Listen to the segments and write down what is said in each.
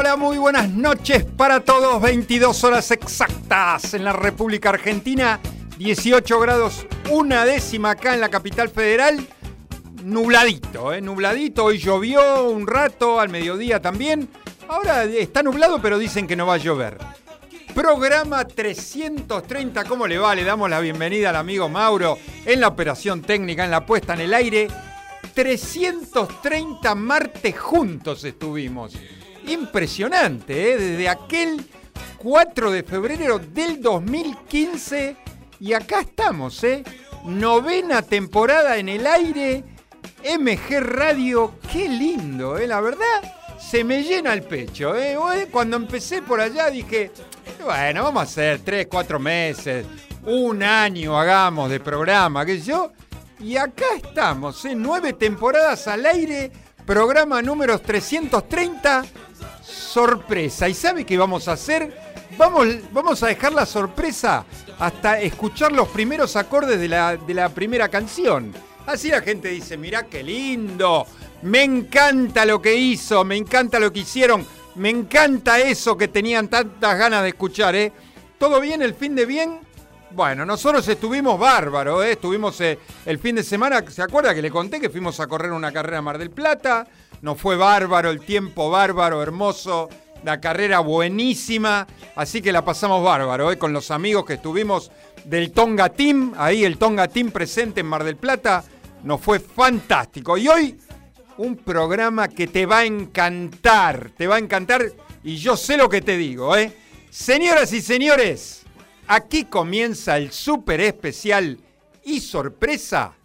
Hola, muy buenas noches para todos. 22 horas exactas en la República Argentina, 18 grados, una décima acá en la capital federal. Nubladito, ¿eh? Nubladito. Hoy llovió un rato, al mediodía también. Ahora está nublado, pero dicen que no va a llover. Programa 330, ¿cómo le va? Le damos la bienvenida al amigo Mauro en la operación técnica, en la puesta en el aire. 330 martes juntos estuvimos. Impresionante, ¿eh? Desde aquel 4 de febrero del 2015 y acá estamos, ¿eh? Novena temporada en el aire, MG Radio, qué lindo, ¿eh? La verdad, se me llena el pecho. Cuando empecé por allá dije, bueno, vamos a hacer 3, 4 meses, un año hagamos de programa, qué yo. Y acá estamos, ¿eh? nueve temporadas al aire, programa número 330 sorpresa. ¿Y sabe qué vamos a hacer? Vamos, vamos a dejar la sorpresa hasta escuchar los primeros acordes de la, de la primera canción. Así la gente dice, mirá qué lindo, me encanta lo que hizo, me encanta lo que hicieron, me encanta eso que tenían tantas ganas de escuchar, ¿eh? ¿Todo bien? ¿El fin de bien? Bueno, nosotros estuvimos bárbaros, ¿eh? estuvimos eh, el fin de semana, ¿se acuerda que le conté que fuimos a correr una carrera a Mar del Plata? Nos fue bárbaro, el tiempo bárbaro, hermoso, la carrera buenísima, así que la pasamos bárbaro, ¿eh? con los amigos que estuvimos del Tonga Team, ahí el Tonga Team presente en Mar del Plata, nos fue fantástico. Y hoy un programa que te va a encantar, te va a encantar y yo sé lo que te digo, ¿eh? Señoras y señores, aquí comienza el súper especial y sorpresa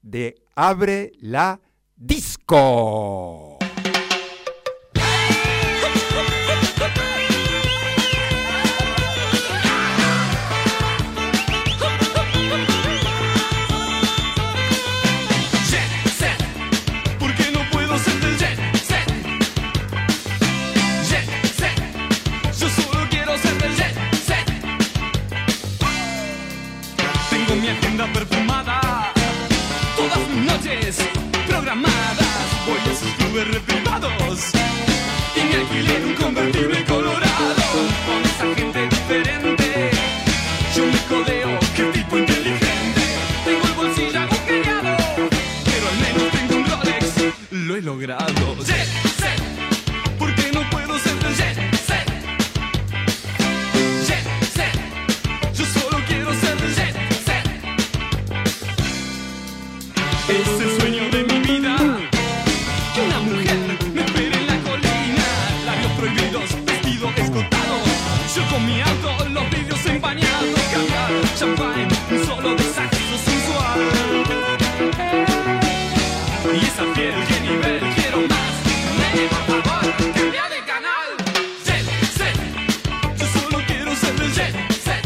de Abre la Disco. Alquilé un convertible colorado con esa gente diferente. Yo me codeo, qué tipo inteligente. Tengo el bolsillo agujereado, pero al menos tengo un Rolex. Lo he logrado.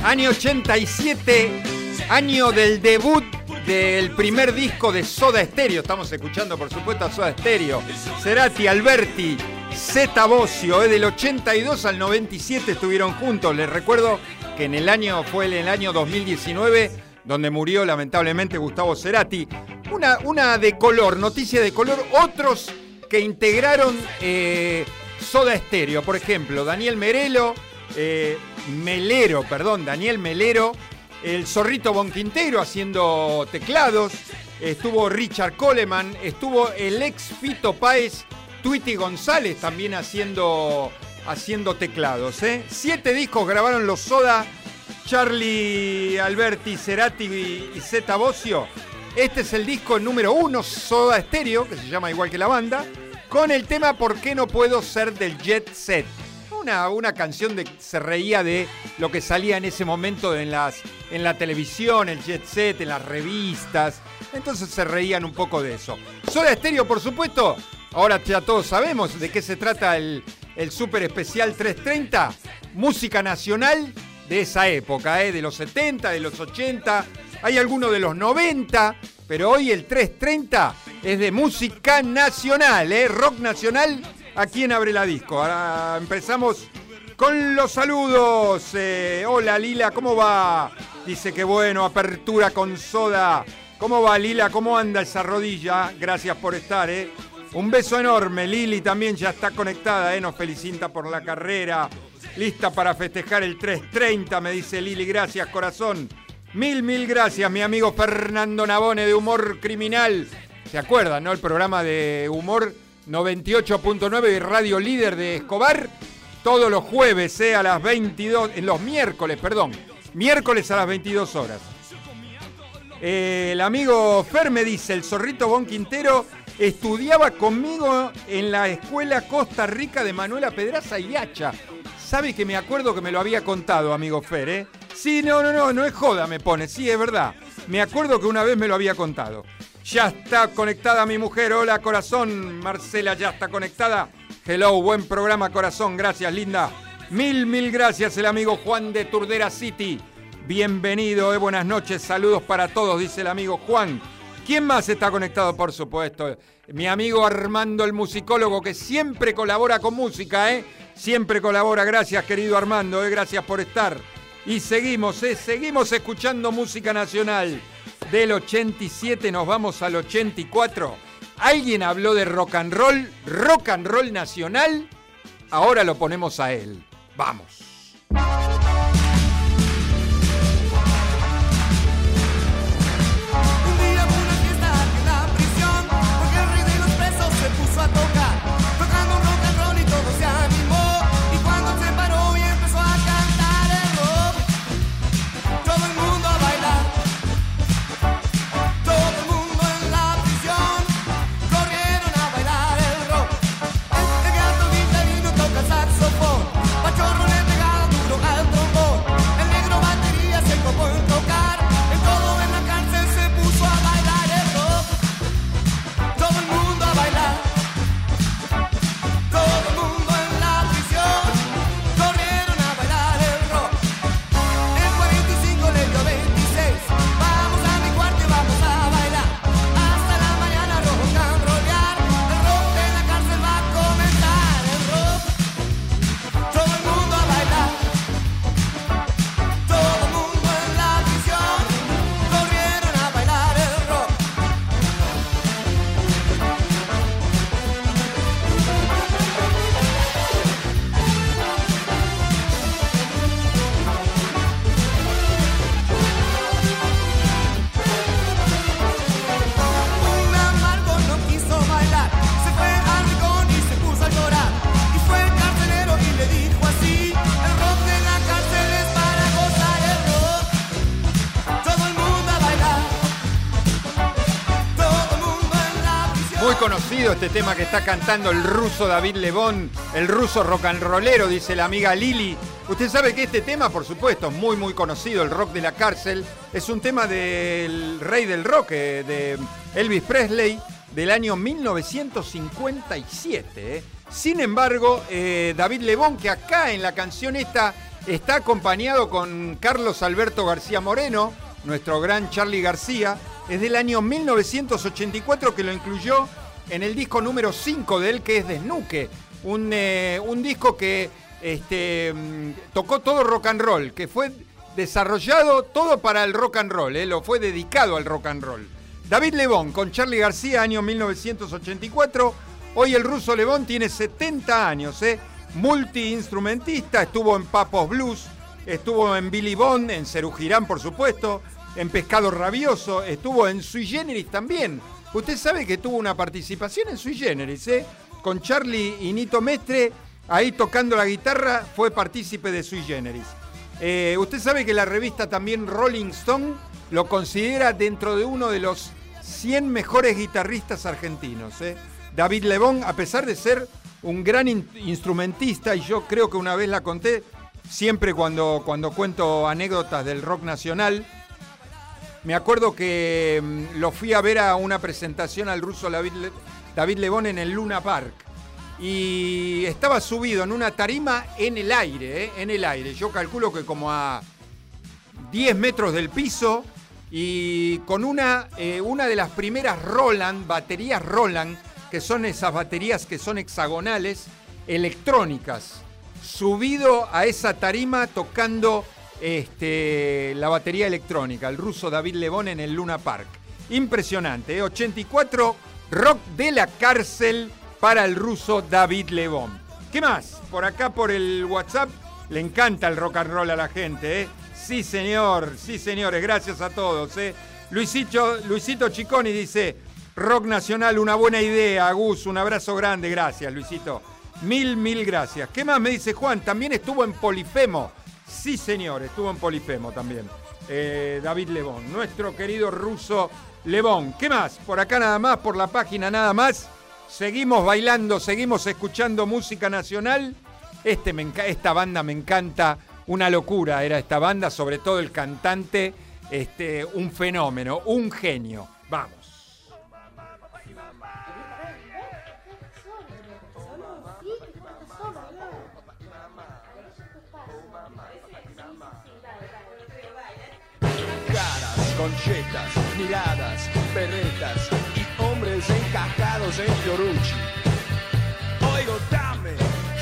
Año 87, año del debut del primer disco de Soda Stereo. Estamos escuchando, por supuesto, a Soda Stereo. Cerati, Alberti, Zeta Bosio. eh, del 82 al 97 estuvieron juntos. Les recuerdo que en el año fue en el año 2019 donde murió lamentablemente Gustavo Cerati. Una, una de color, noticia de color. Otros que integraron eh, Soda Stereo. Por ejemplo, Daniel Merelo, eh, Melero, perdón, Daniel Melero, el Zorrito Bonquintero haciendo teclados, estuvo Richard Coleman, estuvo el ex Fito Páez, Tweety González también haciendo, haciendo teclados. ¿eh? Siete discos grabaron los Soda, Charlie Alberti, Cerati y, Zeta Bosio. Este es el disco número uno, Soda Stereo, que se llama igual que la banda, con el tema ¿Por qué no puedo ser del Jet Set? Una, una canción de se reía de lo que salía en ese momento en, las, en la televisión, el jet set, en las revistas. Entonces se reían un poco de eso. Soda Stereo, por supuesto. Ahora ya todos sabemos de qué se trata el, el super especial 330. Música nacional de esa época, ¿eh? de los 70, de los 80. Hay algunos de los 90. Pero hoy el 330 es de música nacional, ¿eh? rock nacional ¿A quién abre la disco? Ahora empezamos con los saludos. Eh, hola Lila, ¿cómo va? Dice que bueno, apertura con soda. ¿Cómo va Lila? ¿Cómo anda esa rodilla? Gracias por estar, ¿eh? Un beso enorme. Lili también ya está conectada, ¿eh? nos felicita por la carrera. Lista para festejar el 330, me dice Lili. Gracias, corazón. Mil, mil gracias, mi amigo Fernando Navone de Humor Criminal. ¿Se acuerdan, no? El programa de Humor 98.9 y Radio Líder de Escobar. Todos los jueves, ¿eh? a las 22, en los miércoles, perdón. Miércoles a las 22 horas. Eh, el amigo Fer me dice, el zorrito Bon Quintero estudiaba conmigo en la escuela Costa Rica de Manuela Pedraza y Hacha. Sabe que me acuerdo que me lo había contado, amigo Fer, ¿eh? Sí, no, no, no, no es joda, me pone, sí, es verdad. Me acuerdo que una vez me lo había contado. Ya está conectada mi mujer, hola corazón, Marcela ya está conectada. Hello, buen programa corazón, gracias linda. Mil, mil gracias el amigo Juan de Turdera City. Bienvenido, eh, buenas noches, saludos para todos, dice el amigo Juan. ¿Quién más está conectado, por supuesto? Mi amigo Armando, el musicólogo, que siempre colabora con música, ¿eh? Siempre colabora, gracias querido Armando, ¿eh? gracias por estar. Y seguimos, ¿eh? seguimos escuchando música nacional. Del 87 nos vamos al 84. ¿Alguien habló de rock and roll? ¿Rock and roll nacional? Ahora lo ponemos a él. Vamos. Este tema que está cantando el ruso David Lebón, el ruso rock and rollero, dice la amiga Lili. Usted sabe que este tema, por supuesto, es muy muy conocido, el rock de la cárcel, es un tema del rey del rock, eh, de Elvis Presley, del año 1957. eh. Sin embargo, eh, David Lebón, que acá en la canción esta está acompañado con Carlos Alberto García Moreno, nuestro gran Charlie García, es del año 1984 que lo incluyó en el disco número 5 de él, que es Desnuque. Un, eh, un disco que este, mm, tocó todo rock and roll, que fue desarrollado todo para el rock and roll, eh, lo fue dedicado al rock and roll. David Lebón con Charlie García, año 1984. Hoy el ruso Lebón tiene 70 años, eh, multiinstrumentista, estuvo en Papos Blues, estuvo en Billy Bond, en Cerú Girán, por supuesto, en Pescado Rabioso, estuvo en Sui Generis también. Usted sabe que tuvo una participación en Sui Generis, ¿eh? Con Charlie y Nito Mestre, ahí tocando la guitarra, fue partícipe de Sui Generis. Eh, usted sabe que la revista también Rolling Stone lo considera dentro de uno de los 100 mejores guitarristas argentinos. ¿eh? David Lebón, a pesar de ser un gran in- instrumentista, y yo creo que una vez la conté, siempre cuando, cuando cuento anécdotas del rock nacional, me acuerdo que mm, lo fui a ver a una presentación al ruso David, Le- en el Luna Park. Y estaba subido en una tarima en el aire, ¿eh? en el aire. Yo calculo que como a 10 metros del piso y con una, eh, una de las primeras Roland, baterías Roland, que son esas baterías que son hexagonales, electrónicas, subido a esa tarima tocando este, la batería electrónica, el ruso David Lebón en el Luna Park. Impresionante, ¿eh? 84, Rock de la cárcel para el ruso David Lebón. ¿Qué más? Por acá por el WhatsApp le encanta el rock and roll a la gente, ¿eh? Sí, señor, sí, señores, gracias a todos, ¿eh? Luisito, Luisito Chiconi dice, rock nacional, una buena idea, Gus, un abrazo grande, gracias, Luisito. Mil, mil gracias. ¿Qué más me dice Juan? También estuvo en Polifemo. Sí, señor, estuvo en Polifemo también. Eh, David Lebón, nuestro querido ruso Lebón. ¿Qué más? Por acá nada más, por la página nada más. Seguimos bailando, seguimos escuchando música nacional. Este me esta banda me encanta, una locura era esta banda, sobre todo el cantante, este, un fenómeno, un genio. Vamos. Conchetas, miradas, perretas y hombres encajados en Fiorucci. Oigo, dame,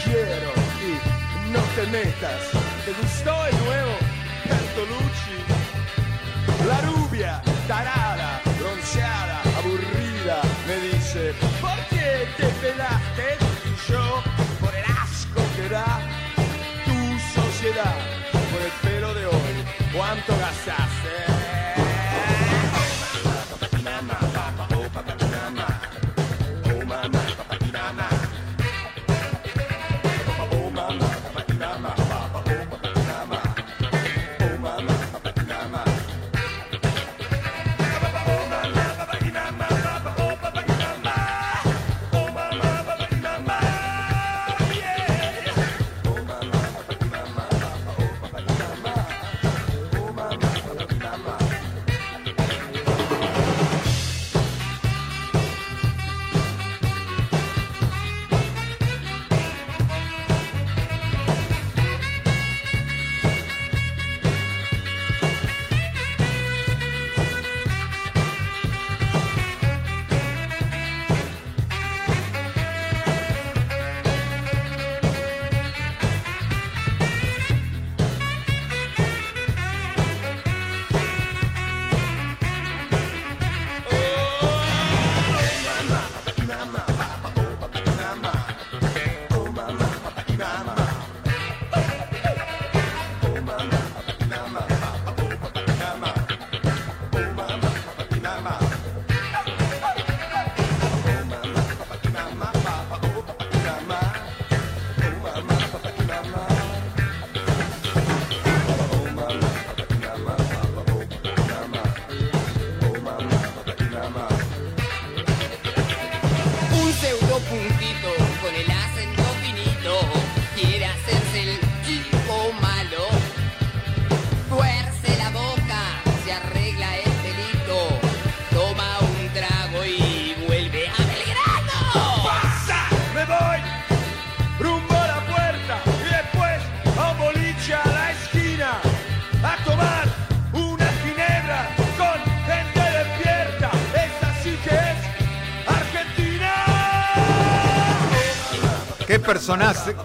quiero y no te metas. ¿Te gustó el nuevo Bertolucci? La rubia, tarada, bronceada, aburrida, me dice, ¿por qué te pelaste? Y yo, por el asco que da tu sociedad, por el pelo de hoy, ¿cuánto gastaste?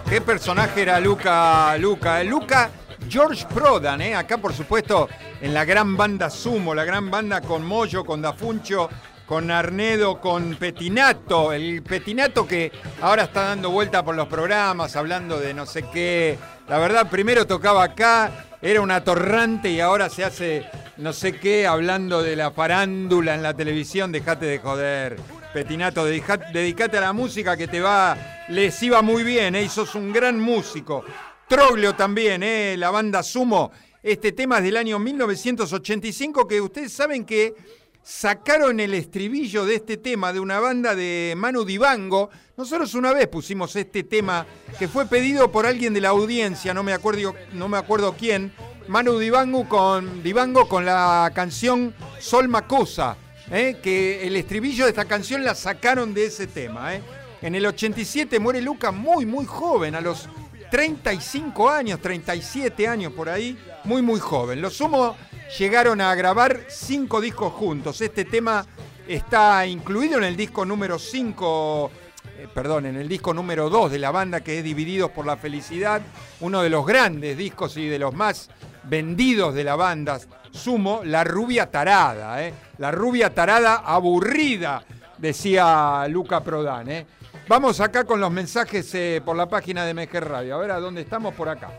Qué personaje era Luca? Luca, Luca George Prodan, ¿eh? acá por supuesto en la gran banda Sumo, la gran banda con Moyo, con Dafuncho, con Arnedo, con Petinato, el Petinato que ahora está dando vuelta por los programas, hablando de no sé qué. La verdad, primero tocaba acá, era un atorrante y ahora se hace no sé qué, hablando de la farándula en la televisión, dejate de joder. Petinato, dedicate a la música que te va, les iba muy bien, ¿eh? y sos un gran músico. Troglio también, ¿eh? la banda Sumo. Este tema es del año 1985 que ustedes saben que sacaron el estribillo de este tema de una banda de Manu Dibango. Nosotros una vez pusimos este tema que fue pedido por alguien de la audiencia, no me acuerdo, no me acuerdo quién. Manu Dibango con, Dibango con la canción Sol Macosa, ¿eh? que el estribillo de esta canción la sacaron de ese tema. ¿eh? En el 87 muere Luca muy, muy joven, a los 35 años, 37 años por ahí, muy, muy joven. Los Sumo llegaron a grabar cinco discos juntos. Este tema está incluido en el disco número 5, eh, perdón, en el disco número 2 de la banda que es Divididos por la Felicidad, uno de los grandes discos y de los más vendidos de la banda Sumo, La Rubia Tarada, ¿eh? La Rubia Tarada aburrida, decía Luca Prodan. ¿eh? Vamos acá con los mensajes eh, por la página de MG Radio. A ver a dónde estamos por acá.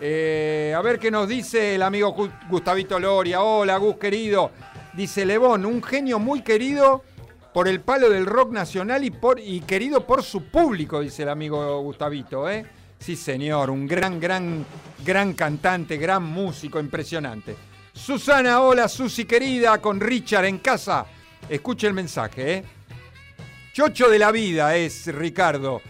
Eh, a ver qué nos dice el amigo Gu- Gustavito Loria. Hola, Gus querido. Dice Lebón, un genio muy querido por el palo del rock nacional y, por, y querido por su público, dice el amigo Gustavito. ¿eh? Sí, señor, un gran, gran, gran cantante, gran músico, impresionante. Susana, hola, Susi querida, con Richard en casa. Escuche el mensaje, ¿eh? Chocho de la vida es Ricardo.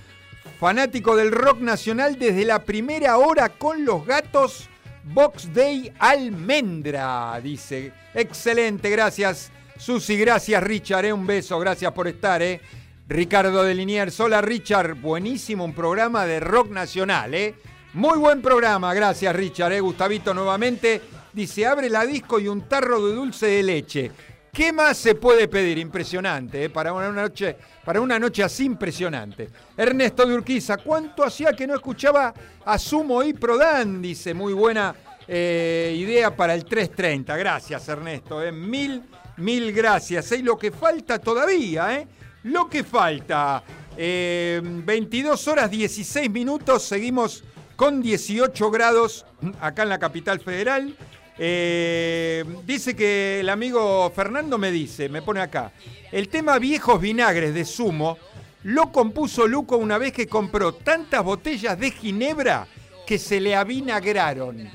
Fanático del rock nacional desde la primera hora con los gatos. Box Day Almendra, dice. Excelente, gracias. Susi, gracias Richard, eh, un beso, gracias por estar. Eh. Ricardo de Liniers, hola Richard, buenísimo un programa de rock nacional. Eh. Muy buen programa, gracias Richard. Eh. Gustavito nuevamente dice, abre la disco y un tarro de dulce de leche. ¿Qué más se puede pedir? Impresionante, ¿eh? para, una noche, para una noche así impresionante. Ernesto de Urquiza, ¿cuánto hacía que no escuchaba a Sumo y Prodan? Dice, muy buena eh, idea para el 330. Gracias, Ernesto. ¿eh? Mil, mil gracias. Y lo que falta todavía. Lo que falta. Eh, 22 horas 16 minutos, seguimos con 18 grados acá en la capital federal. Eh, dice que el amigo Fernando me dice, me pone acá, el tema viejos vinagres de zumo lo compuso Luco una vez que compró tantas botellas de ginebra que se le avinagraron.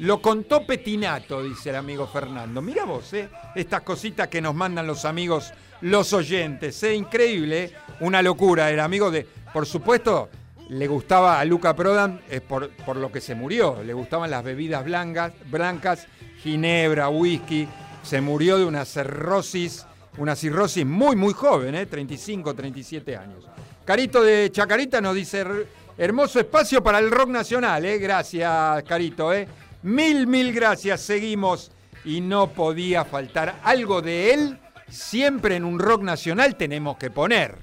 Lo contó Petinato, dice el amigo Fernando. Mira vos, ¿eh? estas cositas que nos mandan los amigos, los oyentes. ¿eh? Increíble, ¿eh? una locura. El amigo de, por supuesto, le gustaba a Luca Prodan eh, por, por lo que se murió. Le gustaban las bebidas blancas, blancas, ginebra, whisky. Se murió de una cirrosis, una cirrosis muy, muy joven, ¿eh? 35, 37 años. Carito de Chacarita nos dice, "Her- hermoso espacio para el rock nacional, ¿eh? Gracias, Carito, ¿eh? Mil, mil gracias. Seguimos y no podía faltar algo de él. Siempre en un rock nacional tenemos que poner.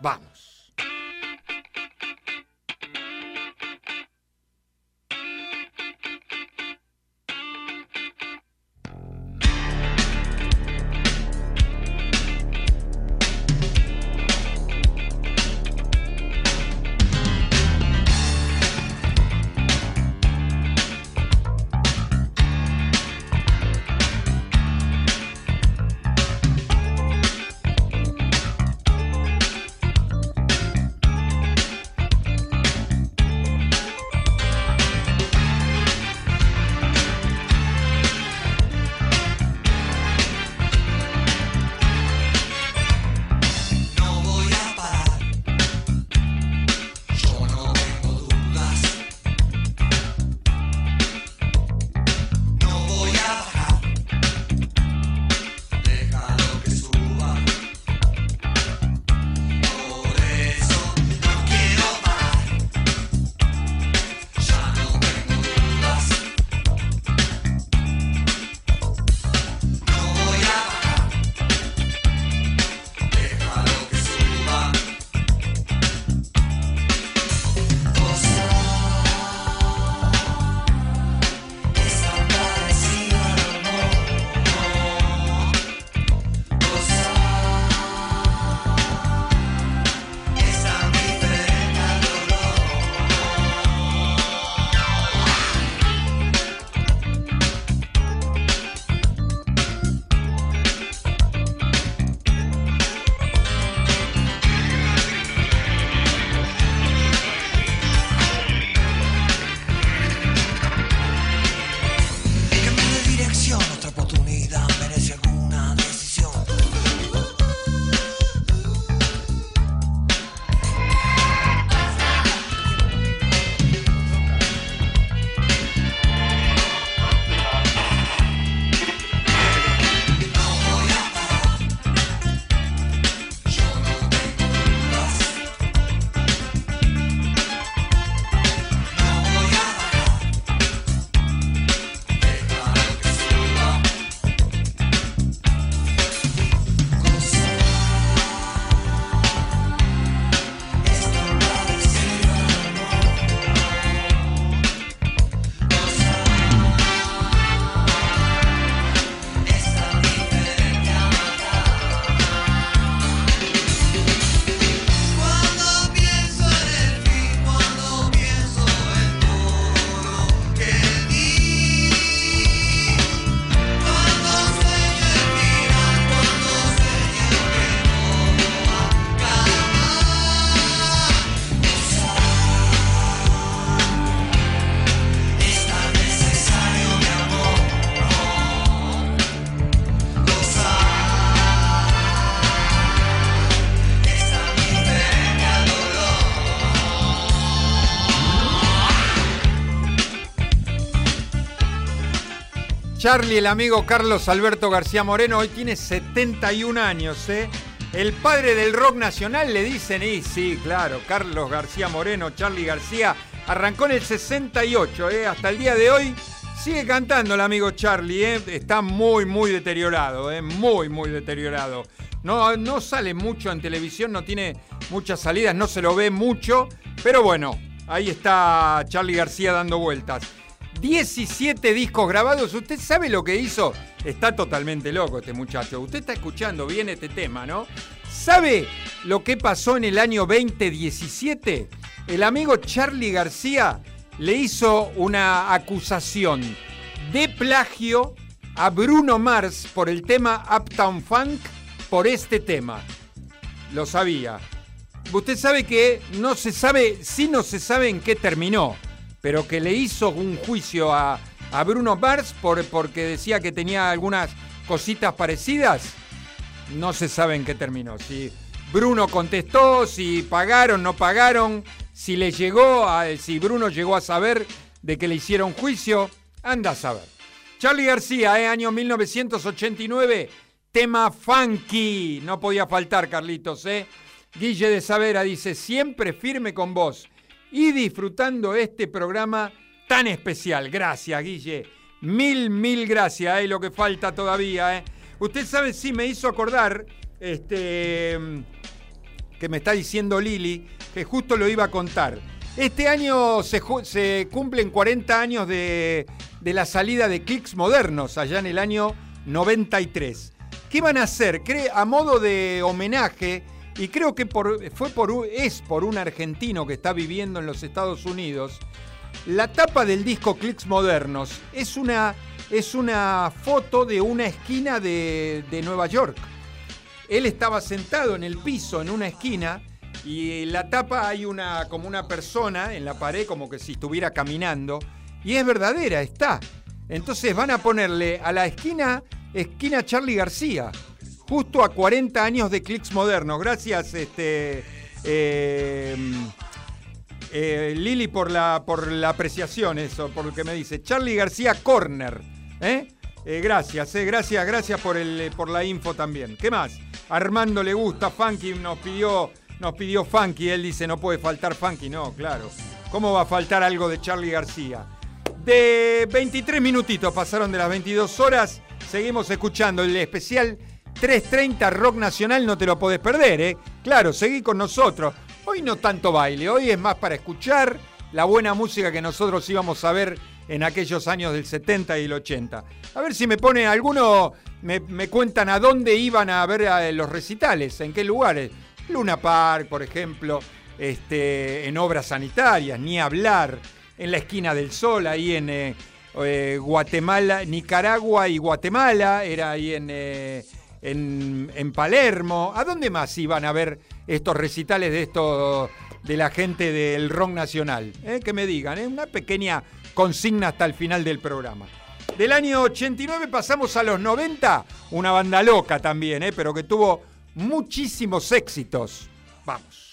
Vamos. Charlie, el amigo Carlos Alberto García Moreno, hoy tiene 71 años, ¿eh? El padre del rock nacional le dicen, y sí, claro, Carlos García Moreno, Charlie García, arrancó en el 68, ¿eh? Hasta el día de hoy sigue cantando el amigo Charlie, ¿eh? Está muy, muy deteriorado, ¿eh? Muy, muy deteriorado. No, no sale mucho en televisión, no tiene muchas salidas, no se lo ve mucho, pero bueno, ahí está Charlie García dando vueltas. 17 discos grabados. ¿Usted sabe lo que hizo? Está totalmente loco este muchacho. Usted está escuchando bien este tema, ¿no? ¿Sabe lo que pasó en el año 2017? El amigo Charlie García le hizo una acusación de plagio a Bruno Mars por el tema Uptown Funk por este tema. Lo sabía. Usted sabe que no se sabe, sí no se sabe en qué terminó pero que le hizo un juicio a, a Bruno Mars por, porque decía que tenía algunas cositas parecidas, no se sabe en qué terminó. Si Bruno contestó, si pagaron, no pagaron, si le llegó, a, si Bruno llegó a saber de que le hicieron juicio, anda a saber. Charlie García, eh, año 1989, tema funky, no podía faltar, Carlitos, ¿eh? Guille de Savera dice, siempre firme con vos y disfrutando este programa tan especial. Gracias, Guille. Mil, mil gracias, es lo que falta todavía. ¿eh? Usted sabe, sí, me hizo acordar, este, que me está diciendo Lili, que justo lo iba a contar. Este año se, se cumplen 40 años de, la salida de Clicks Modernos, allá en el año 93. ¿Qué van a hacer? A modo de homenaje, y creo que fue por, es por un argentino que está viviendo en los Estados Unidos. La tapa del disco Clicks Modernos es una, es una foto de una esquina de, de Nueva York. Él estaba sentado en el piso, en una esquina, y en la tapa hay una, como una persona en la pared, como que si estuviera caminando, y es verdadera, está. Entonces van a ponerle a la esquina, esquina Charlie García justo a 40 años de clics modernos. Gracias, este, eh, eh, Lili, por la, por la apreciación, eso, por lo que me dice. Charlie García Corner. ¿eh? gracias, gracias, gracias por, el, por la info también. ¿Qué más? Armando le gusta, Funky nos pidió, nos pidió Funky, él dice no puede faltar Funky, no, claro. ¿Cómo va a faltar algo de Charlie García? De 23 minutitos pasaron de las 22 horas, seguimos escuchando el especial 3.30 Rock Nacional no te lo podés perder, ¿eh? Claro, seguí con nosotros. Hoy no tanto baile, hoy es más para escuchar la buena música que nosotros íbamos a ver en aquellos años del 70 y el 80. A ver si me pone alguno, me, cuentan a dónde iban a ver a los recitales, en qué lugares. Luna Park, por ejemplo, este, en obras sanitarias, ni hablar, en la esquina del sol, ahí en eh, eh, Guatemala, Nicaragua y Guatemala, era ahí en... Eh, en, Palermo. ¿A dónde más iban a ver estos recitales de esto de la gente del rock nacional? ¿Eh? Que me digan, ¿eh? una pequeña consigna hasta el final del programa. Del año 89 pasamos a los 90, una banda loca también, ¿eh? pero que tuvo muchísimos éxitos. Vamos.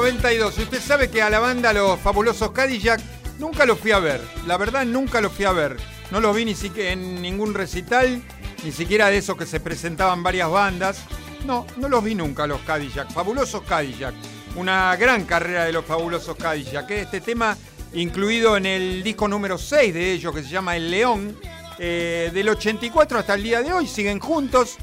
92. Usted sabe que a la banda Los Fabulosos Cadillac nunca los fui a ver. La verdad, nunca los fui a ver. No los vi ni siquiera en ningún recital, ni siquiera de esos que se presentaban varias bandas. No, no los vi nunca los Cadillac. Fabulosos Cadillac. Una gran carrera de los Fabulosos Cadillac. ¿eh? Este tema incluido en el disco número 6 de ellos, que se llama El León. Eh, del 84 hasta el día de hoy siguen juntos.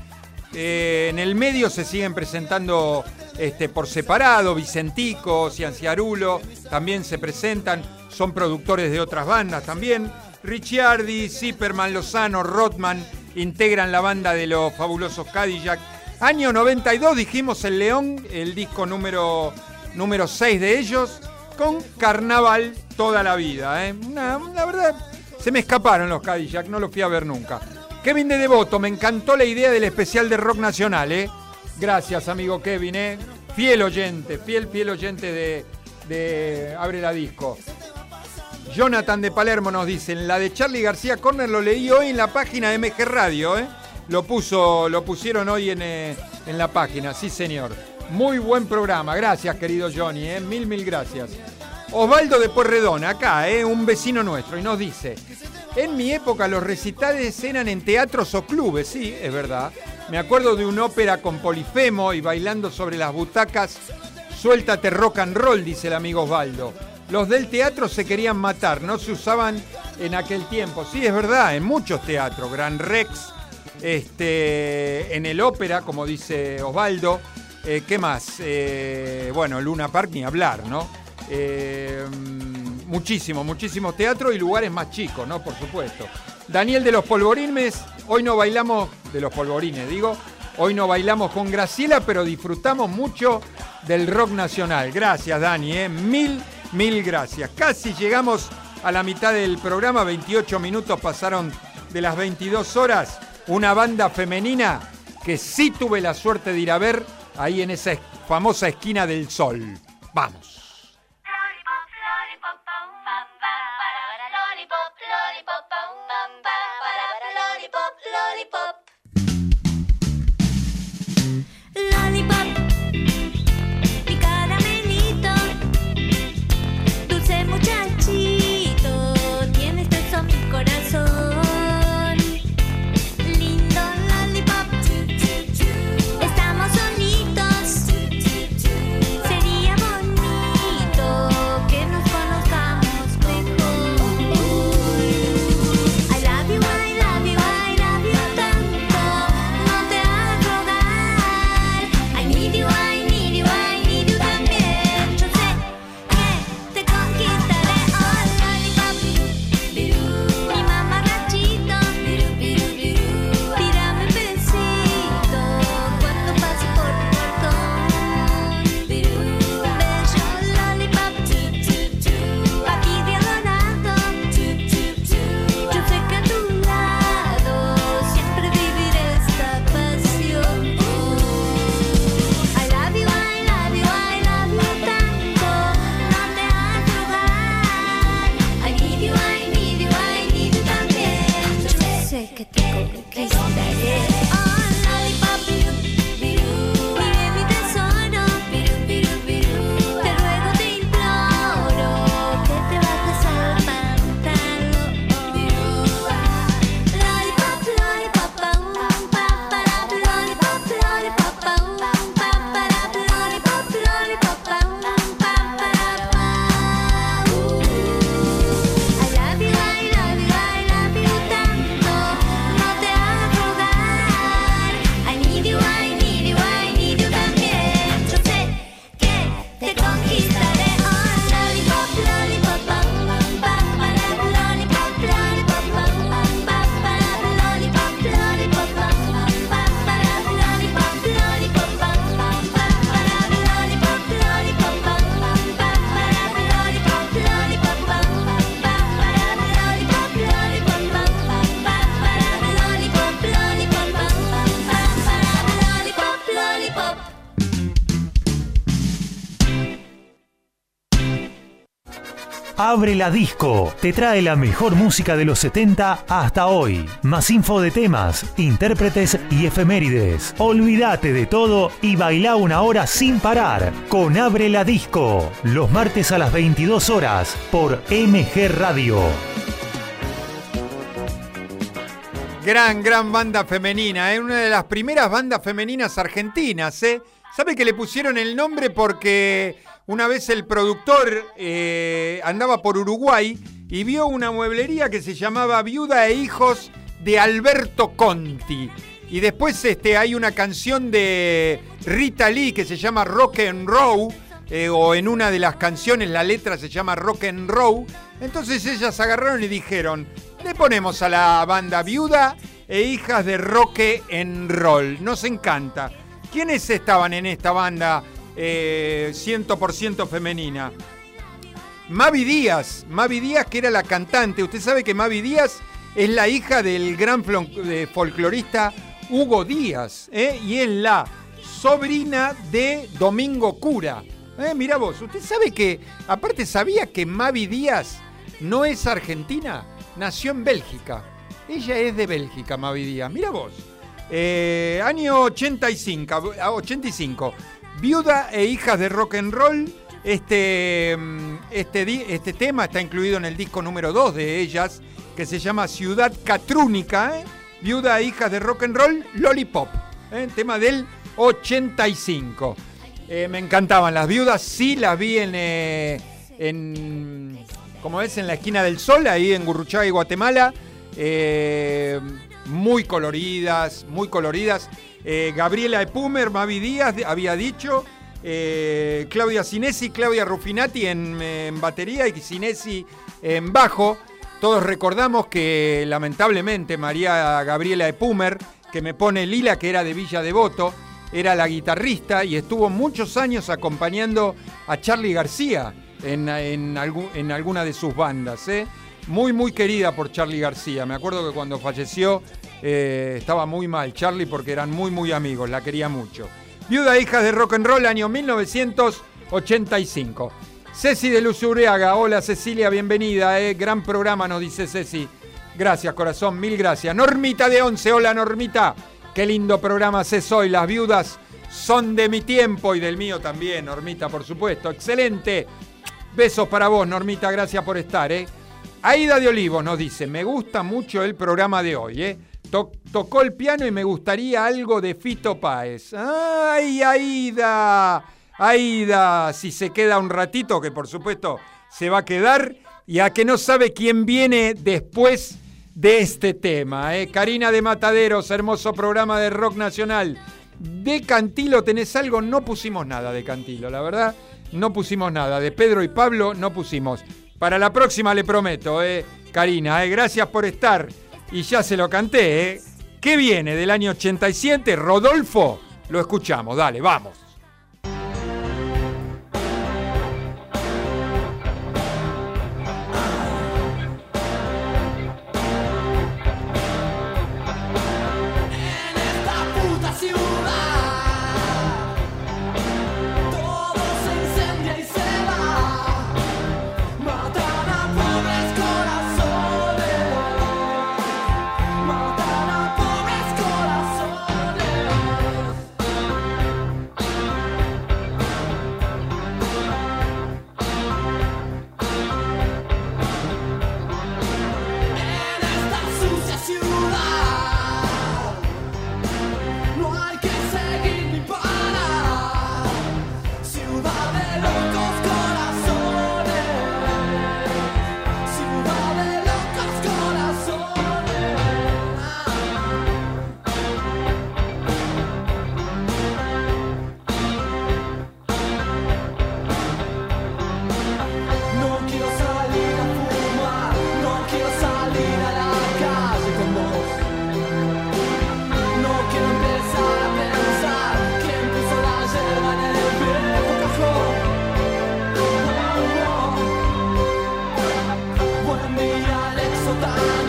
Eh, en el medio se siguen presentando este, por separado, Vicentico, Cianciarulo, también se presentan, son productores de otras bandas también. Ricciardi, Zipperman, Lozano, Rothman integran la banda de los fabulosos Cadillac. Año 92 dijimos El León, el disco número, número 6 de ellos, con Carnaval toda la vida. ¿eh? La verdad, se me escaparon los Cadillac, no los fui a ver nunca. Kevin de Devoto, me encantó la idea del especial de rock nacional, ¿eh? Gracias, amigo Kevin, ¿eh? Fiel oyente, fiel, fiel oyente de, de Abre la Disco. Jonathan de Palermo nos dice, la de Charlie García Corner lo leí hoy en la página de MG Radio, ¿eh? Lo, puso, lo pusieron hoy en, eh, en la página, sí señor. Muy buen programa, gracias querido Johnny, ¿eh? mil, mil gracias. Osvaldo de Porredón, acá, ¿eh? un vecino nuestro, y nos dice, en mi época los recitales eran en teatros o clubes, sí, es verdad. Me acuerdo de una ópera con Polifemo y bailando sobre las butacas, suéltate rock and roll, dice el amigo Osvaldo. Los del teatro se querían matar, no se usaban en aquel tiempo. Sí, es verdad, en muchos teatros, Gran Rex, este, en el ópera, como dice Osvaldo. Eh, ¿Qué más? Eh, bueno, Luna Park ni hablar, ¿no? Eh, muchísimo, muchísimos teatros y lugares más chicos, ¿no? Por supuesto. Daniel de los Polvorines, hoy no bailamos, de los Polvorines digo, hoy no bailamos con Graciela, pero disfrutamos mucho del rock nacional. Gracias, Dani, ¿eh? mil, mil gracias. Casi llegamos a la mitad del programa, 28 minutos pasaron de las 22 horas. Una banda femenina que sí tuve la suerte de ir a ver ahí en esa es- famosa esquina del sol. Vamos. Abre la Disco. Te trae la mejor música de los 70 hasta hoy. Más info de temas, intérpretes y efemérides. Olvídate de todo y baila una hora sin parar con Abre la Disco. Los martes a las 22 horas por MG Radio. Gran, gran banda femenina, ¿eh? una de las primeras bandas femeninas argentinas. ¿eh? ¿Sabe que le pusieron el nombre porque una vez el productor eh, andaba por Uruguay y vio una mueblería que se llamaba Viuda e Hijos de Alberto Conti? Y después este, hay una canción de Rita Lee que se llama Rock and Roll, eh, o en una de las canciones la letra se llama Rock and Roll. Entonces ellas agarraron y dijeron, le ponemos a la banda viuda e hijas de rock and roll. Nos encanta. ¿Quiénes estaban en esta banda eh, 100% femenina? Mavi Díaz. Mavi Díaz que era la cantante. Usted sabe que Mavi Díaz es la hija del gran folclorista Hugo Díaz. ¿eh? Y es la sobrina de Domingo Cura. ¿Eh? Mirá vos, usted sabe que, aparte sabía que Mavi Díaz no es argentina, nació en Bélgica. Ella es de Bélgica, Mavi Díaz. Mira vos. Eh, año 85, ah, 85. Viuda e hijas de rock and roll. Este, mm, este, este tema está incluido en el disco número 2 de ellas, que se llama Ciudad Catrúnica. ¿eh? Viuda e hijas de rock and roll, Lollipop. ¿eh? Tema del 85. Eh, me encantaban las viudas, sí las vi en, eh, en como ves, en la esquina del sol, ahí en Gurruchaga y Guatemala. Eh, muy coloridas, muy coloridas. Eh, Gabriela Epumer, Mavi Díaz había dicho. eh, Claudia Cinesi, Claudia Rufinati en, batería y Cinesi en bajo. Todos recordamos que lamentablemente María Gabriela Epumer, que me pone Lila, que era de Villa Devoto, era la guitarrista y estuvo muchos años acompañando a Charlie García en, en, en alguna de sus bandas. ¿eh? Muy, muy querida por Charlie García. Me acuerdo que cuando falleció eh, estaba muy mal Charlie porque eran muy, muy amigos, la quería mucho. Viuda hijas de rock and roll, año 1985. Ceci de Luz Uriaga, hola Cecilia, bienvenida, eh. gran programa nos dice Ceci. Gracias corazón, mil gracias. Normita de Once, hola Normita, qué lindo programa haces hoy, las viudas son de mi tiempo y del mío también, Normita, por supuesto, excelente. Besos para vos, Normita, gracias por estar, ¿eh? Aida de Olivo nos dice, me gusta mucho el programa de hoy, ¿eh? To- tocó el piano y me gustaría algo de Fito Páez. ¡Ay, Aida! Aida, si se queda un ratito, que por supuesto se va a quedar, y a que no sabe quién viene después de este tema. ¿eh? Karina de Mataderos, hermoso programa de rock nacional. De Cantilo, ¿tenés algo? No pusimos nada de Cantilo, la verdad. No pusimos nada. De Pedro y Pablo no pusimos. Para la próxima le prometo, ¿eh? Karina, ¿eh? gracias por estar. Y ya se lo canté, ¿eh? ¿Qué viene del año 87? Rodolfo, lo escuchamos. Dale, vamos. so.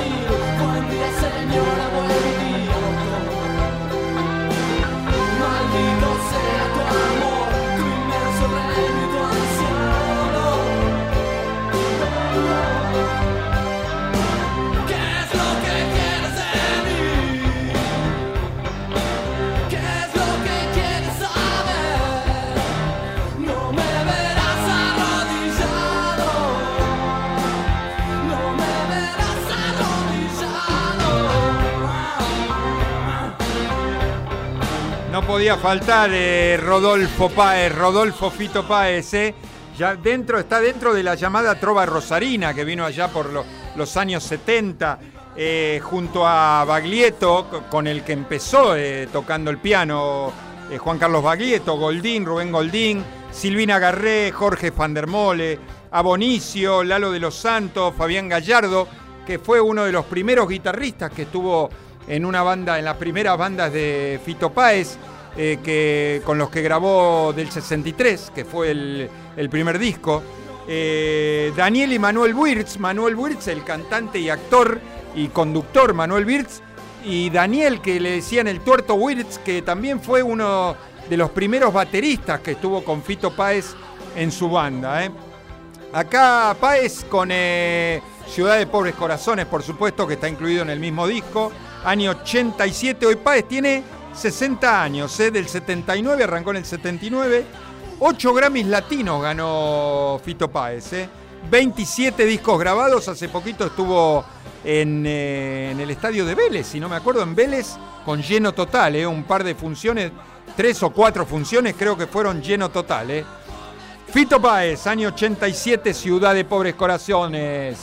Podía faltar eh, Rodolfo Páez, Rodolfo Fito Páez, eh. Ya dentro, está dentro de la llamada Trova Rosarina, que vino allá por lo- los años 70, eh, junto a Baglietto, co- con el que empezó tocando el piano Juan Carlos Baglietto, Goldín, Rubén Goldín, Silvina Garré, Jorge Fandermole, Abonicio, Lalo de los Santos, Fabián Gallardo, que fue uno de los primeros guitarristas que estuvo en una banda, en las primeras bandas de Fito Páez, eh, que, con los que grabó del 63, que fue el, el primer disco. Eh, Daniel y Manuel Wirtz, Manuel Wirtz, el cantante y actor y conductor Manuel Wirtz, y Daniel, que le decían el tuerto Wirtz, que también fue uno de los primeros bateristas que estuvo con Fito Páez en su banda. ¿eh? Acá Páez con eh, Ciudad de Pobres Corazones, por supuesto, que está incluido en el mismo disco. Año 87, hoy Páez tiene 60 años, ¿eh? del 79, arrancó en el 79. 8 Grammys latinos ganó Fito Páez, ¿eh? 27 discos grabados, hace poquito estuvo en, eh, en el estadio de Vélez, si no me acuerdo, en Vélez con lleno total, ¿eh? un par de funciones, tres o cuatro funciones creo que fueron lleno total. ¿eh? Fito Páez, año 87, Ciudad de Pobres Corazones.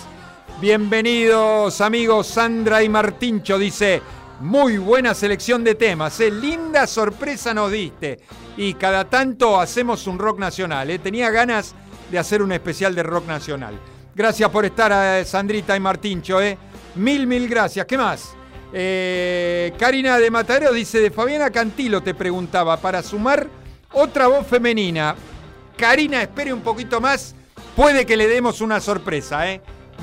Bienvenidos amigos, Sandra y Martincho dice, muy buena selección de temas, ¿eh? linda sorpresa nos diste. Y cada tanto hacemos un rock nacional, ¿eh? tenía ganas de hacer un especial de rock nacional. Gracias por estar, eh, Sandrita y Martincho, ¿eh? mil, mil gracias. ¿Qué más? Karina de Matadero dice, de Fabiana Cantilo te preguntaba, para sumar otra voz femenina. Karina, espere un poquito más, puede que le demos una sorpresa.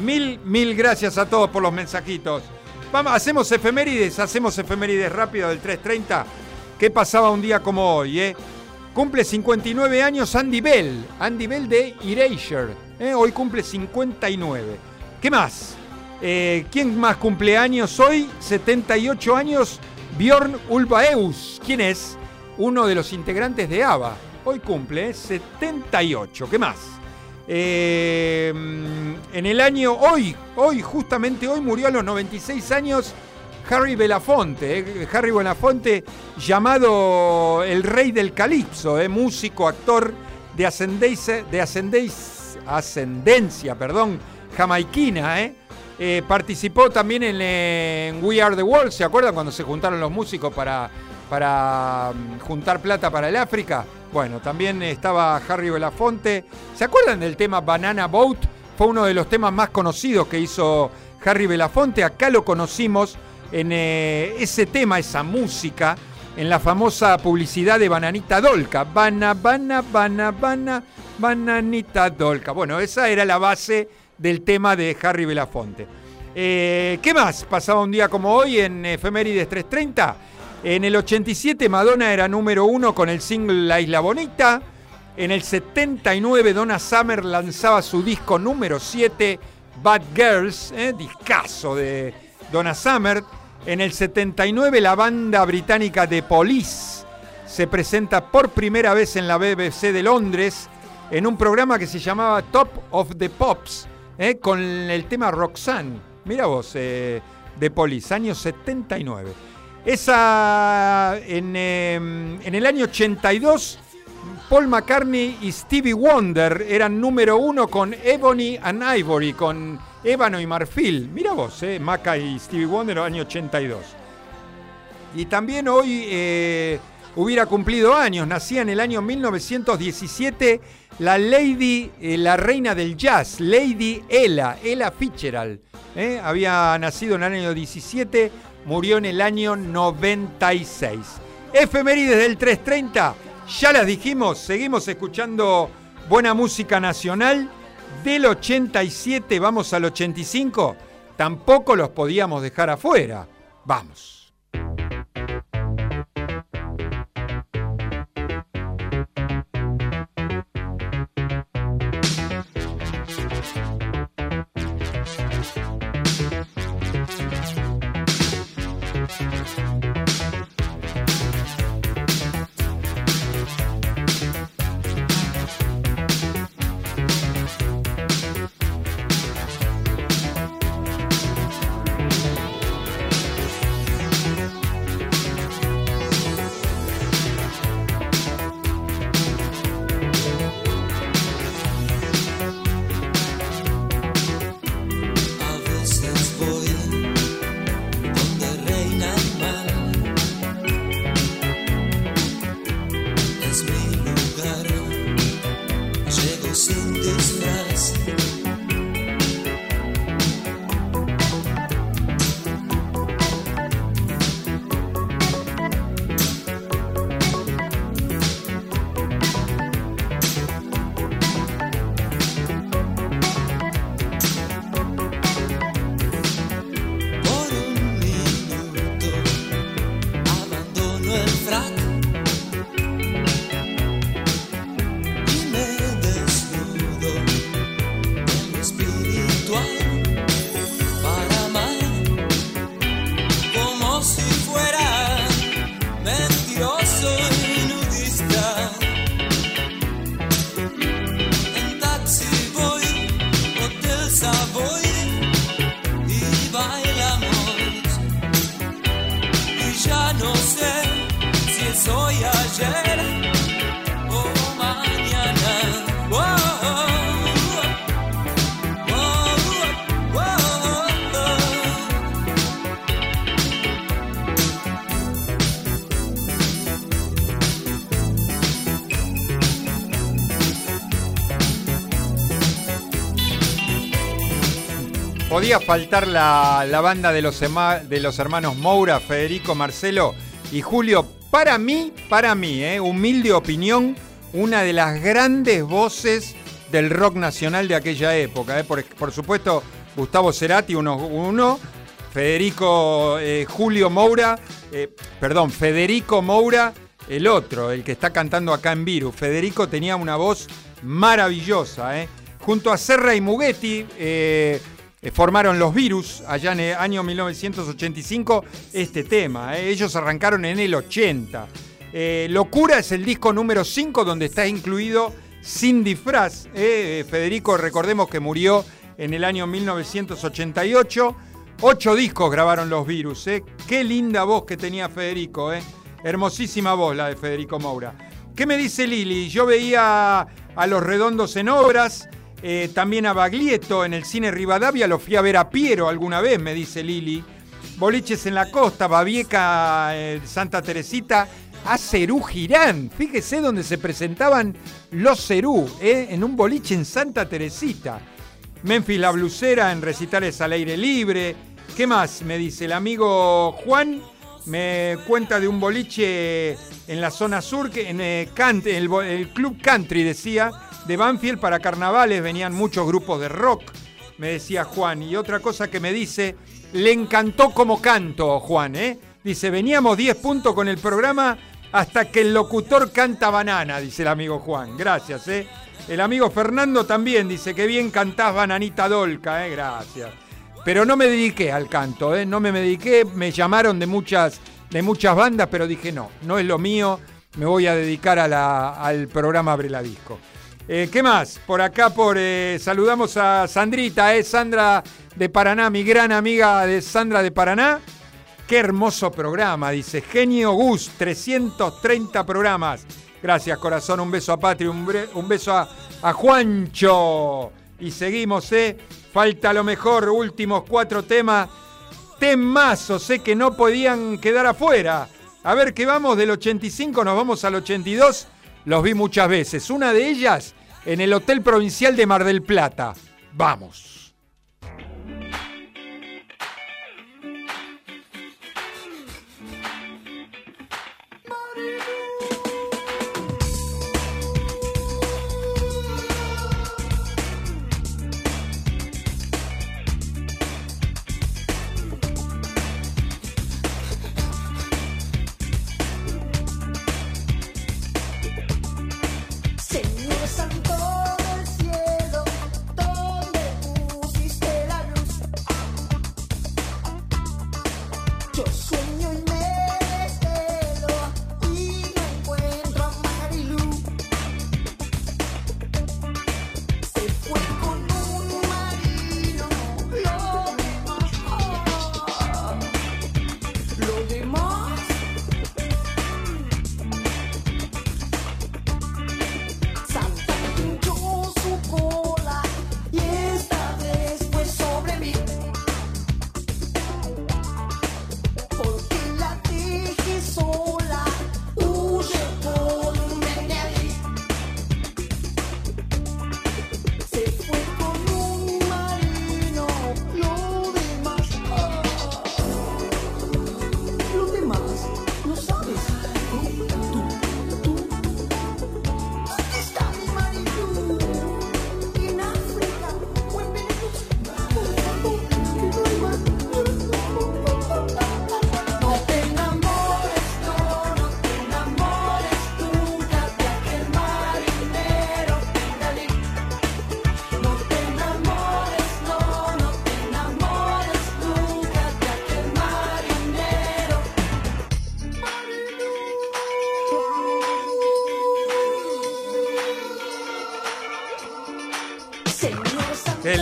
Mil, mil gracias a todos por los mensajitos. Vamos, hacemos efemérides, hacemos efemérides rápido del 330. ¿Qué pasaba un día como hoy, eh? Cumple 59 años Andy Bell, Andy Bell de Erasure. ¿eh? Hoy cumple 59. ¿Qué más? Eh, ¿Quién más cumple años hoy? 78 años, Bjorn Ulvaeus. ¿Quién es? Uno de los integrantes de ABBA. Hoy cumple ¿eh? 78. ¿Qué más? Eh, en el año, hoy, hoy, justamente hoy murió a los 96 años Harry Belafonte. eh, Harry Belafonte, llamado el rey del calipso, eh, músico, actor de ascendencia, de ascendencia perdón, jamaiquina. participó también en, en We Are the World, ¿se acuerdan cuando se juntaron los músicos para, para mm, juntar plata para el África? Bueno, también estaba Harry Belafonte. ¿Se acuerdan del tema Banana Boat? Fue uno de los temas más conocidos que hizo Harry Belafonte. Acá lo conocimos en eh, ese tema, esa música, en la famosa publicidad de Bananita Dolca. Bana, bana, bana, bana, bananita Dolca. Bueno, esa era la base del tema de Harry Belafonte. Eh, ¿Qué más pasaba un día como hoy en Efemérides 330? En el 87 Madonna era número uno con el single La Isla Bonita. En el 79 Donna Summer lanzaba su disco número 7, Bad Girls, eh, discazo de Donna Summer. En el 79 la banda británica The Police se presenta por primera vez en la BBC de Londres en un programa que se llamaba Top of the Pops, eh, con el tema Roxanne. Mira vos, eh, The Police, año 79. Esa, en, eh, en el año 82, Paul McCartney y Stevie Wonder eran número uno con Ebony and Ivory, con ébano y marfil. Mira vos, eh, Maca y Stevie Wonder, año 82. Y también hoy eh, hubiera cumplido años, nacía en el año 1917 la Lady, eh, la reina del jazz, Lady Ella, Ella Fitzgerald. eh, había nacido en el año 17, murió en el año 96. Efemérides del 330, ya las dijimos, seguimos escuchando buena música nacional. Del 87 vamos al 85, tampoco los podíamos dejar afuera. Vamos. Podía faltar la, la banda de los, de los hermanos Moura, Federico, Marcelo y Julio. Para mí, para mí, eh, humilde opinión, una de las grandes voces del rock nacional de aquella época. eh. Por, por supuesto, Gustavo Cerati, uno, uno Federico eh, Julio Moura, perdón, Federico Moura, el otro, el que está cantando acá en Virus. Federico tenía una voz maravillosa. Junto a Serra y Mugetti formaron los Virus allá en el año 1985 este tema. eh. Ellos arrancaron en el 80. Eh, Locura es el disco número 5 donde está incluido Sin Disfraz. eh. Federico, recordemos que murió en el año 1988. Ocho discos grabaron los Virus. eh. Qué linda voz que tenía Federico. eh. Hermosísima voz la de Federico Moura. ¿Qué me dice Lili? Yo veía a Los Redondos en obras, eh, también a Baglietto en el cine Rivadavia, lo fui a ver a Piero alguna vez, me dice Lili. Boliches en la costa, Babieca, eh, Santa Teresita, a Cerú Girán. Fíjese donde se presentaban los Cerú, eh, en un boliche en Santa Teresita. Memphis la blusera en recitales al aire libre. ¿Qué más? Me dice el amigo Juan. Me cuenta de un boliche en la zona sur, que en eh, el Club Country, decía, de Banfield para carnavales. Venían muchos grupos de rock, me decía Juan. Y otra cosa que me dice, le encantó como canto, Juan. ¿eh? Dice, veníamos 10 puntos con el programa hasta que el locutor canta banana, dice el amigo Juan. Gracias, ¿eh? El amigo Fernando también dice que bien cantás bananita dolca, ¿eh? Gracias. Pero no me dediqué al canto, ¿eh? No me dediqué, me llamaron de muchas, de muchas bandas, pero dije no, no es lo mío, me voy a dedicar a la- al programa Abre la Disco. Eh, ¿Qué más? Por acá por eh, saludamos a Sandrita, ¿eh? Sandra de Paraná, mi gran amiga de Sandra de Paraná. Qué hermoso programa, dice Genio Gus, 330 programas. Gracias, corazón. Un beso a Patri, un, un beso a, a Juancho. Y seguimos, ¿eh? Falta lo mejor, últimos cuatro temas. Temazos, sé que no podían quedar afuera. A ver que vamos del 85, nos vamos al 82. Los vi muchas veces. Una de ellas en el Hotel Provincial de Mar del Plata. Vamos.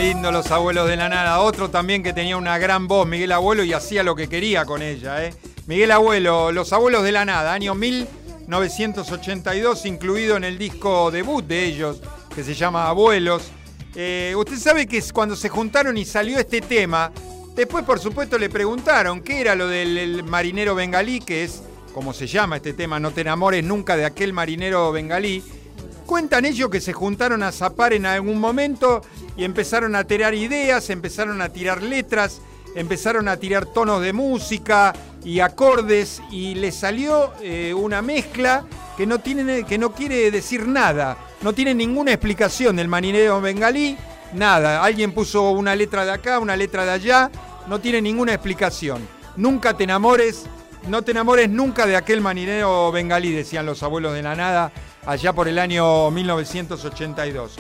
Lindo los abuelos de la nada. Otro también que tenía una gran voz, Miguel Abuelo, y hacía lo que quería con ella. ¿eh? Miguel Abuelo, Los abuelos de la nada, año 1982, incluido en el disco debut de ellos, que se llama Abuelos. Eh, usted sabe que cuando se juntaron y salió este tema, después por supuesto le preguntaron qué era lo del el marinero bengalí, que es como se llama este tema, no te enamores nunca de aquel marinero bengalí. Cuentan ellos que se juntaron a zapar en algún momento y empezaron a tirar ideas, empezaron a tirar letras, empezaron a tirar tonos de música y acordes y le salió eh, una mezcla que no, tiene, que no quiere decir nada, no tiene ninguna explicación del marinero bengalí, nada. Alguien puso una letra de acá, una letra de allá, no tiene ninguna explicación. Nunca te enamores, no te enamores nunca de aquel marinero bengalí, decían los abuelos de la nada, allá por el año 1982.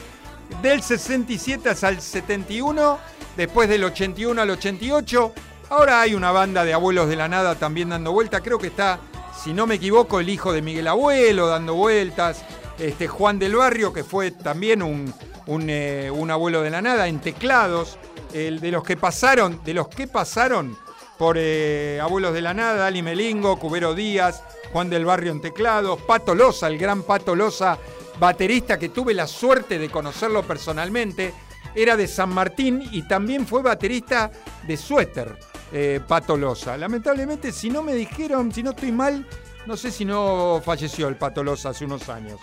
Del 67 hasta el 71, después del 81 al 88, ahora hay una banda de abuelos de la nada también dando vuelta, creo que está, si no me equivoco, el hijo de Miguel Abuelo dando vueltas, este Juan del Barrio, que fue también un, un, eh, un abuelo de la nada, en teclados, el de los que pasaron, de los que pasaron por eh, Abuelos de la Nada, Ali Melingo, Cubero Díaz, Juan del Barrio en teclados, Pato Loza, el gran Pato Loza, baterista que tuve la suerte de conocerlo personalmente, era de San Martín y también fue baterista de Suéter, eh, Pato Loza. Lamentablemente, si no me dijeron, si no estoy mal, no sé si no falleció el Pato Loza hace unos años.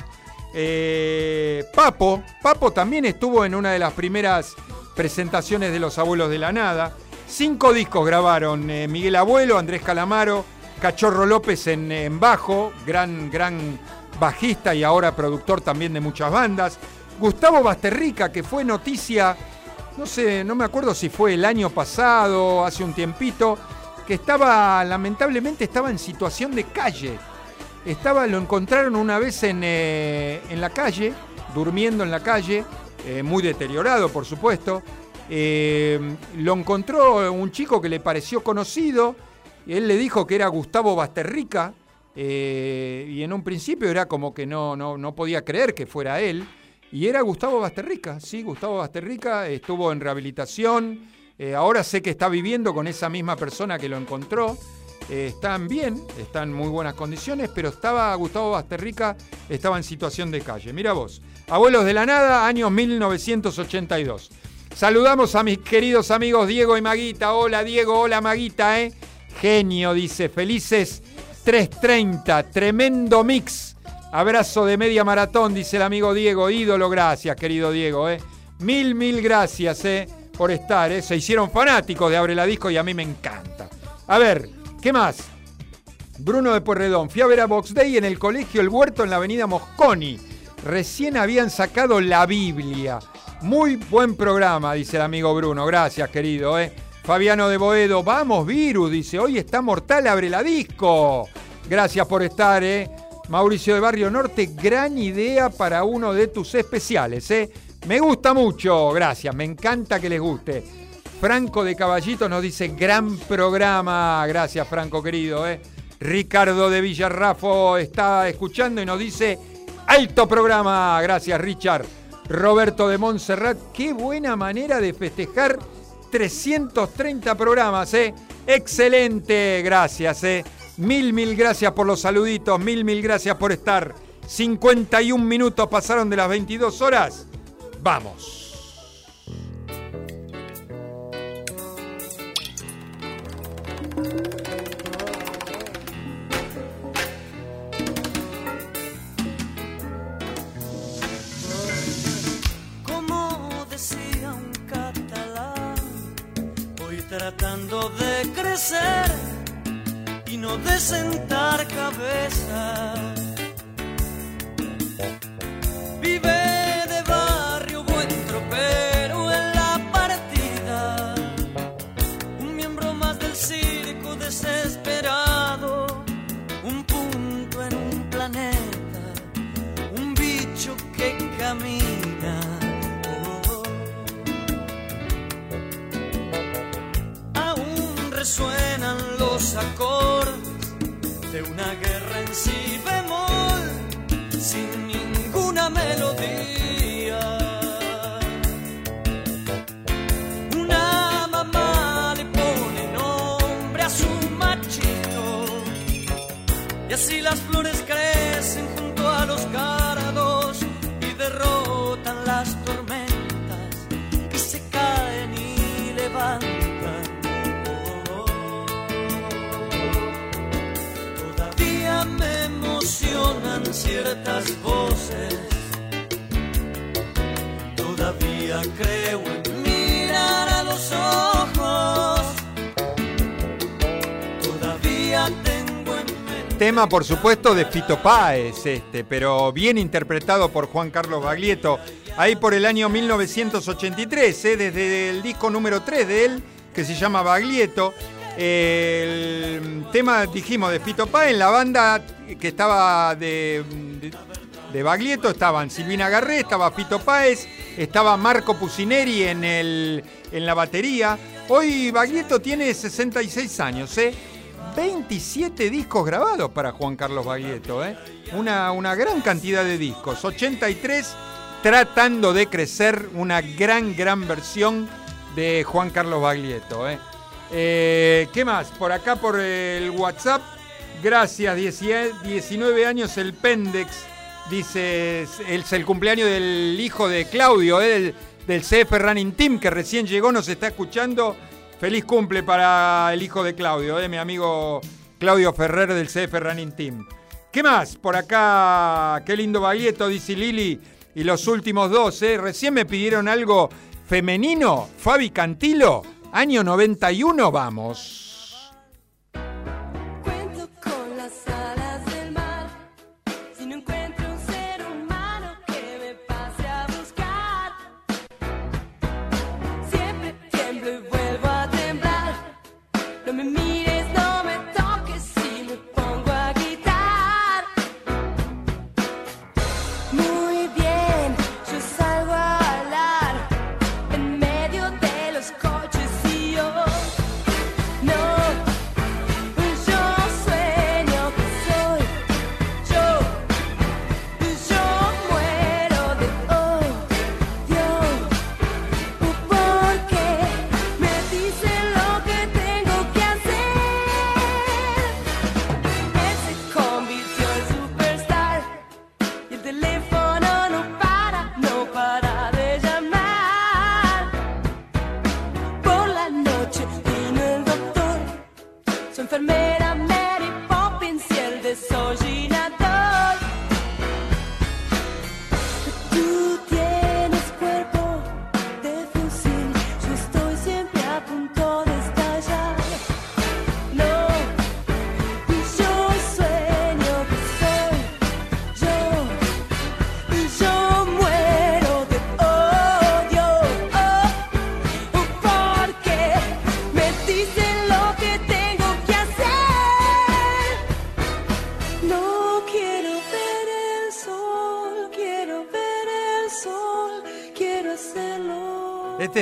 Eh, Papo, Papo también estuvo en una de las primeras presentaciones de los Abuelos de la Nada. Cinco discos grabaron eh, Miguel Abuelo, Andrés Calamaro, Cachorro López en, en bajo, gran, gran bajista y ahora productor también de muchas bandas. Gustavo Basterrica, que fue noticia, no sé, no me acuerdo si fue el año pasado, hace un tiempito, que estaba, lamentablemente, estaba en situación de calle. Estaba, lo encontraron una vez en, eh, en la calle, durmiendo en la calle, eh, muy deteriorado, por supuesto. Eh, lo encontró un chico que le pareció conocido, él le dijo que era Gustavo Basterrica, eh, y en un principio era como que no, no, no podía creer que fuera él, y era Gustavo Basterrica, sí, Gustavo Basterrica estuvo en rehabilitación, eh, ahora sé que está viviendo con esa misma persona que lo encontró, están bien, están en muy buenas condiciones, pero estaba Gustavo Basterrica, estaba en situación de calle. Mira vos, Abuelos de la Nada, año 1982. Saludamos a mis queridos amigos Diego y Maguita. Hola Diego, hola Maguita, ¿eh? Genio, dice, felices 3.30, tremendo mix. Abrazo de media maratón, dice el amigo Diego, ídolo, gracias querido Diego, ¿eh? Mil, mil gracias, ¿eh? Por estar, ¿eh? Se hicieron fanáticos de Abre la Disco y a mí me encanta. A ver, ¿qué más? Bruno de Puerredón, fui a ver a Box Day en el colegio El Huerto en la avenida Mosconi. Recién habían sacado la Biblia. Muy buen programa, dice el amigo Bruno. Gracias, querido. ¿eh? Fabiano de Boedo, vamos, Virus, dice, hoy está mortal, abre la disco. Gracias por estar, ¿eh? Mauricio de Barrio Norte, gran idea para uno de tus especiales, ¿eh? Me gusta mucho, gracias, me encanta que les guste. Franco de Caballito nos dice, gran programa, gracias Franco querido, ¿eh? Ricardo de Villarrafo está escuchando y nos dice, alto programa, gracias Richard. Roberto de Montserrat, qué buena manera de festejar 330 programas, ¿eh? Excelente, gracias, ¿eh? Mil, mil gracias por los saluditos, mil, mil gracias por estar. 51 minutos pasaron de las 22 horas. Vamos. Y no de sentar cabeza. De una guerra en si bemol, sin ninguna melodía. Una mamá le pone nombre a su machito y así las ciertas voces. Todavía creo en mirar a los ojos. Todavía tengo en mente Tema, por supuesto, de Fito Páez, este, pero bien interpretado por Juan Carlos Baglietto. Ahí por el año 1983, ¿eh? desde el disco número 3 de él, que se llama Baglietto. El tema, dijimos, de Fito Páez, en la banda que estaba de, de, Baglietto estaban Silvina Garré, estaba Fito Páez, estaba Marco Pusineri en, el, en la batería. Hoy Baglietto tiene 66 años, ¿eh? 27 discos grabados para Juan Carlos Baglietto, ¿eh? Una, una gran cantidad de discos. 83 tratando de crecer, una gran, gran versión de Juan Carlos Baglietto, ¿eh? Eh, ¿Qué más? Por acá por el WhatsApp. Gracias, 10 19 años el Pendex. Dice, es el cumpleaños del hijo de Claudio, ¿eh? del, CF Running Team, que recién llegó, nos está escuchando. Feliz cumple para el hijo de Claudio, ¿eh? mi amigo Claudio Ferrer del CF Running Team. ¿Qué más? Por acá, qué lindo Baglietto, dice Lili. Y los últimos dos, ¿eh? Recién me pidieron algo femenino. Fabi Cantilo, año 91, vamos.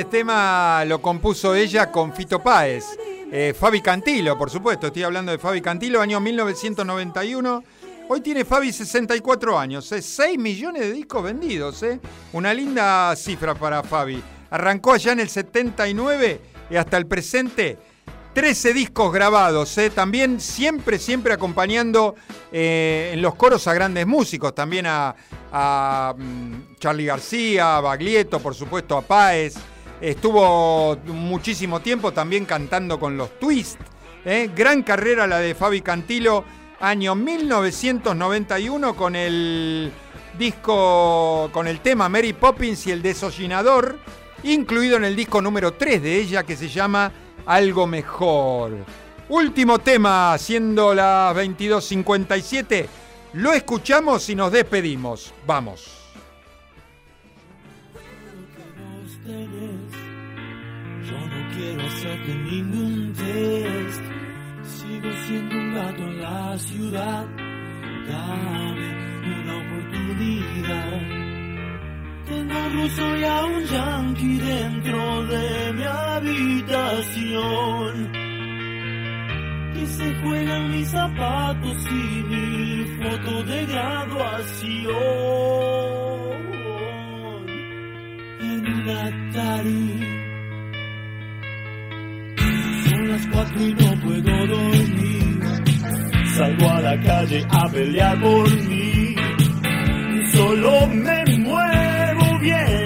Tema lo compuso ella con Fito Páez. Eh, Fabi Cantilo, por supuesto, estoy hablando de Fabi Cantilo, año 1991. Hoy tiene Fabi 64 años, ¿eh? 6 millones de discos vendidos, ¿eh? una linda cifra para Fabi. Arrancó allá en el 79 y hasta el presente 13 discos grabados, ¿eh? también siempre, siempre acompañando eh, en los coros a grandes músicos, también a, a, mm, Charlie García, a Baglietto, por supuesto a Páez. Estuvo muchísimo tiempo también cantando con los Twist. ¿eh? Gran carrera la de Fabi Cantilo, año 1991 con el disco, con el tema Mary Poppins y el desollinador, incluido en el disco número 3 de ella que se llama Algo Mejor. Último tema, siendo las 22.57, lo escuchamos y nos despedimos. Vamos. Hacerte ningún test. Sigo siendo un gato en la ciudad. Dame una oportunidad. Tengo un ruso y a un yankee dentro de mi habitación. Que se juegan mis zapatos y mi foto de graduación. En un Atari. Las cuatro y no puedo dormir. Salgo a la calle a pelear por mí. Solo me muevo bien.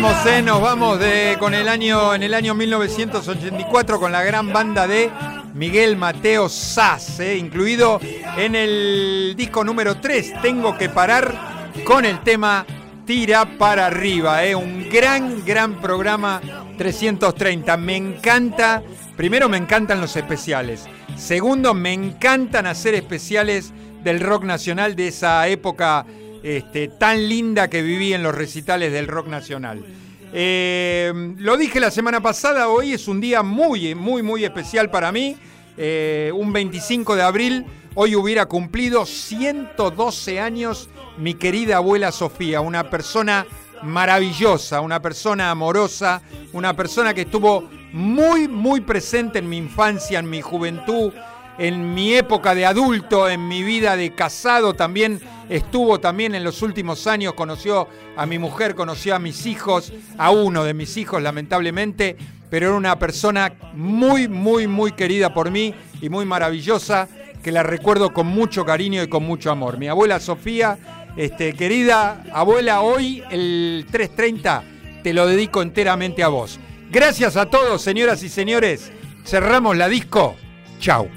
Eh, nos vamos de, con el año, en el año 1984 con la gran banda de Miguel Mateo Sass, eh, incluido en el disco número 3, Tengo que parar, con el tema Tira para arriba, eh, un gran, gran programa 330. Me encanta, primero me encantan los especiales, segundo me encantan hacer especiales del rock nacional de esa época este, tan linda que viví en los recitales del rock nacional. Eh, lo dije la semana pasada, hoy es un día muy, muy, muy especial para mí. Eh, un 25 de abril, hoy hubiera cumplido 112 años mi querida abuela Sofía, una persona maravillosa, una persona amorosa, una persona que estuvo muy, muy presente en mi infancia, en mi juventud, en mi época de adulto, en mi vida de casado también estuvo también en los últimos años, conoció a mi mujer, conoció a mis hijos, a uno de mis hijos lamentablemente, pero era una persona muy, muy, muy querida por mí y muy maravillosa, que la recuerdo con mucho cariño y con mucho amor. Mi abuela Sofía, este, querida abuela, hoy el 330 te lo dedico enteramente a vos. Gracias a todos, señoras y señores. Cerramos la disco. Chau.